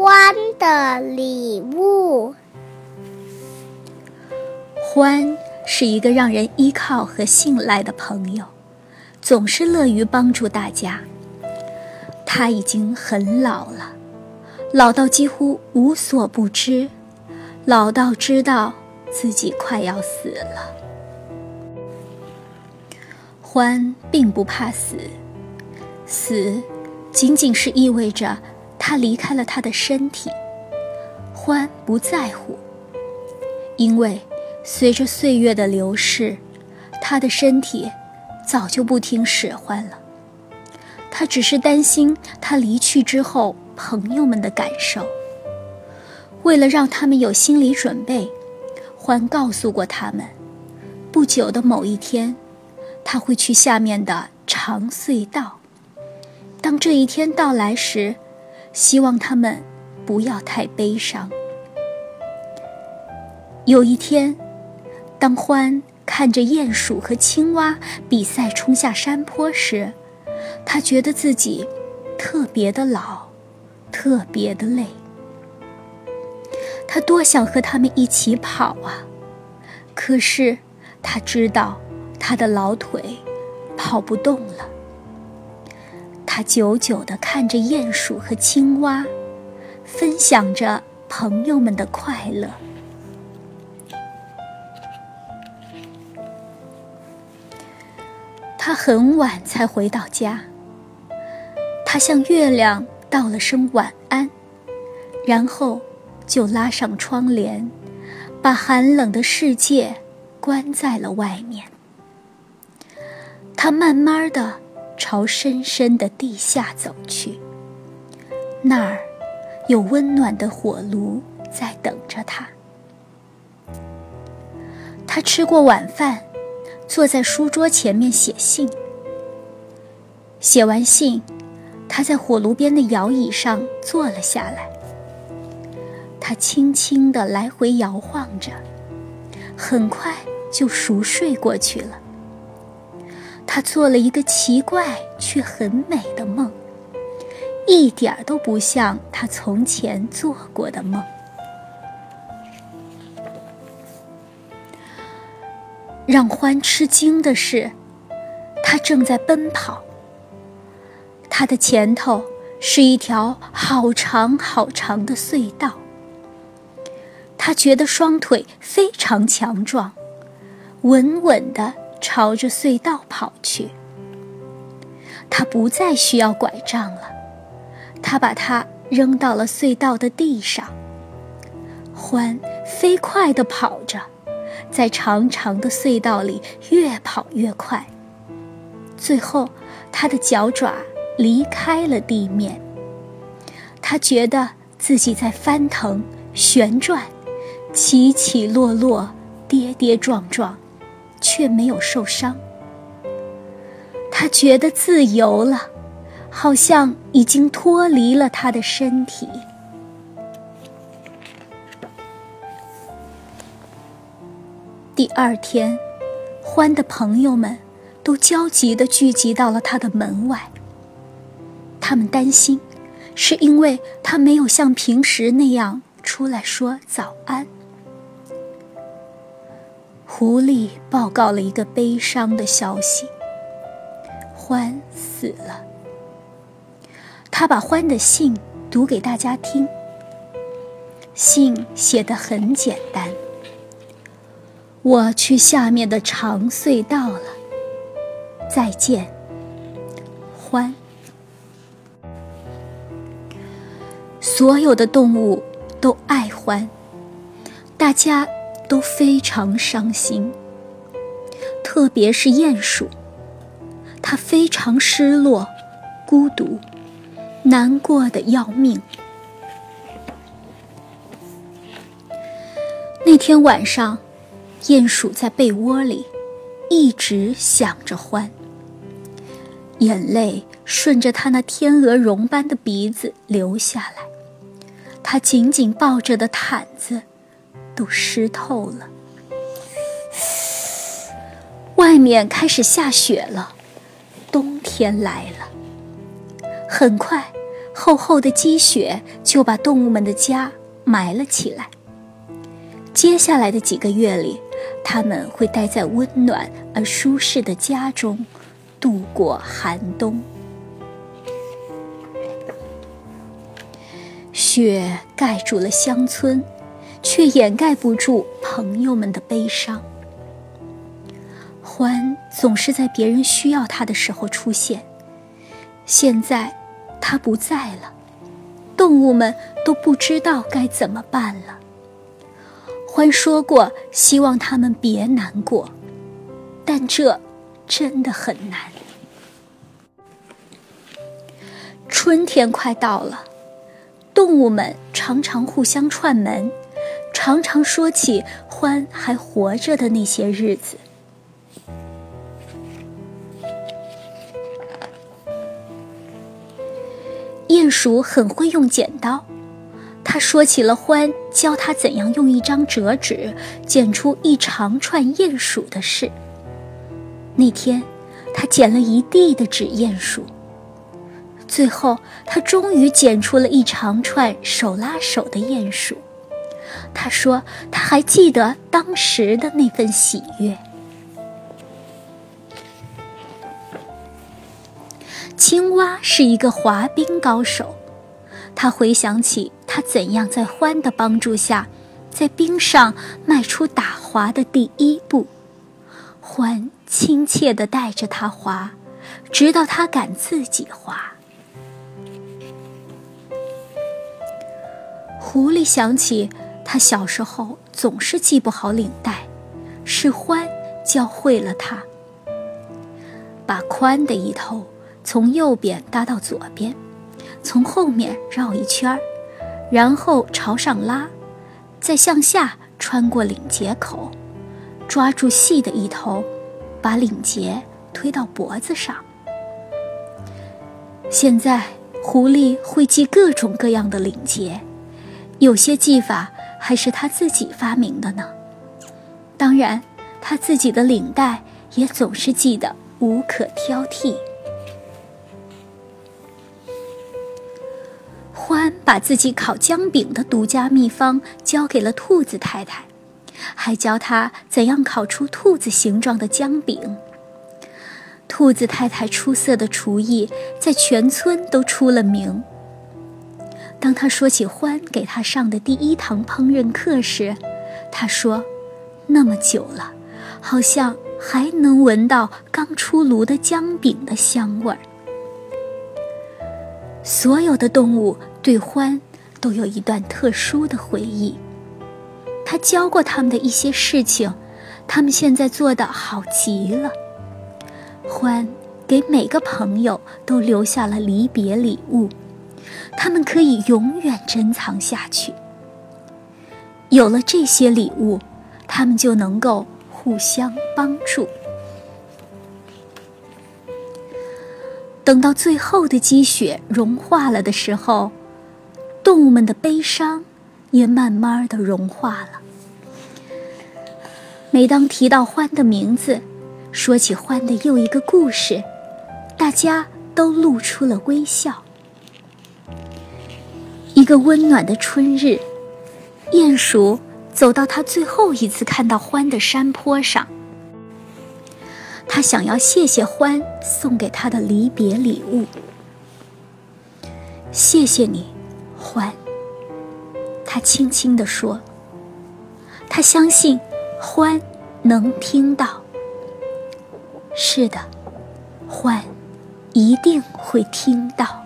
欢的礼物。欢是一个让人依靠和信赖的朋友，总是乐于帮助大家。他已经很老了，老到几乎无所不知，老到知道自己快要死了。欢并不怕死，死仅仅是意味着他离开了他的身体。欢不在乎，因为随着岁月的流逝，他的身体早就不听使唤了。他只是担心他离去之后朋友们的感受。为了让他们有心理准备，欢告诉过他们，不久的某一天。他会去下面的长隧道。当这一天到来时，希望他们不要太悲伤。有一天，当欢看着鼹鼠和青蛙比赛冲下山坡时，他觉得自己特别的老，特别的累。他多想和他们一起跑啊！可是他知道。他的老腿跑不动了。他久久地看着鼹鼠和青蛙，分享着朋友们的快乐。他很晚才回到家。他向月亮道了声晚安，然后就拉上窗帘，把寒冷的世界关在了外面。他慢慢的朝深深的地下走去，那儿有温暖的火炉在等着他。他吃过晚饭，坐在书桌前面写信。写完信，他在火炉边的摇椅上坐了下来。他轻轻地来回摇晃着，很快就熟睡过去了。他做了一个奇怪却很美的梦，一点儿都不像他从前做过的梦。让欢吃惊的是，他正在奔跑。他的前头是一条好长好长的隧道。他觉得双腿非常强壮，稳稳的。朝着隧道跑去。他不再需要拐杖了，他把它扔到了隧道的地上。欢飞快地跑着，在长长的隧道里越跑越快。最后，他的脚爪离开了地面。他觉得自己在翻腾、旋转、起起落落、跌跌撞撞。却没有受伤。他觉得自由了，好像已经脱离了他的身体。第二天，欢的朋友们都焦急的聚集到了他的门外。他们担心，是因为他没有像平时那样出来说早安。狐狸报告了一个悲伤的消息：欢死了。他把欢的信读给大家听。信写得很简单：“我去下面的长隧道了，再见，欢。”所有的动物都爱欢，大家。都非常伤心，特别是鼹鼠，它非常失落、孤独、难过的要命。那天晚上，鼹鼠在被窝里一直想着欢，眼泪顺着它那天鹅绒般的鼻子流下来，它紧紧抱着的毯子。都湿透了。外面开始下雪了，冬天来了。很快，厚厚的积雪就把动物们的家埋了起来。接下来的几个月里，他们会待在温暖而舒适的家中，度过寒冬。雪盖住了乡村，却掩盖不住朋友们的悲伤。欢总是在别人需要他的时候出现，现在他不在了，动物们都不知道该怎么办了。欢说过，希望他们别难过，但这真的很难。春天快到了，动物们常常互相串门，常常说起欢还活着的那些日子。鼹鼠很会用剪刀。他说起了欢教他怎样用一张折纸剪出一长串鼹鼠的事。那天，他剪了一地的纸鼹鼠。最后，他终于剪出了一长串手拉手的鼹鼠。他说，他还记得当时的那份喜悦。青蛙是一个滑冰高手，他回想起。他怎样在獾的帮助下，在冰上迈出打滑的第一步？獾亲切地带着他滑，直到他敢自己滑。狐狸想起他小时候总是系不好领带，是欢教会了他。把宽的一头从右边搭到左边，从后面绕一圈儿。然后朝上拉，再向下穿过领结口，抓住细的一头，把领结推到脖子上。现在狐狸会系各种各样的领结，有些系法还是他自己发明的呢。当然，他自己的领带也总是系得无可挑剔。欢把自己烤姜饼的独家秘方交给了兔子太太，还教他怎样烤出兔子形状的姜饼。兔子太太出色的厨艺在全村都出了名。当他说起欢给他上的第一堂烹饪课时，他说：“那么久了，好像还能闻到刚出炉的姜饼的香味儿。”所有的动物。对欢都有一段特殊的回忆。他教过他们的一些事情，他们现在做的好极了。欢给每个朋友都留下了离别礼物，他们可以永远珍藏下去。有了这些礼物，他们就能够互相帮助。等到最后的积雪融化了的时候。动物们的悲伤也慢慢的融化了。每当提到獾的名字，说起獾的又一个故事，大家都露出了微笑。一个温暖的春日，鼹鼠走到他最后一次看到獾的山坡上，他想要谢谢獾送给他的离别礼物。谢谢你。欢，他轻轻地说：“他相信，欢能听到。是的，欢一定会听到。”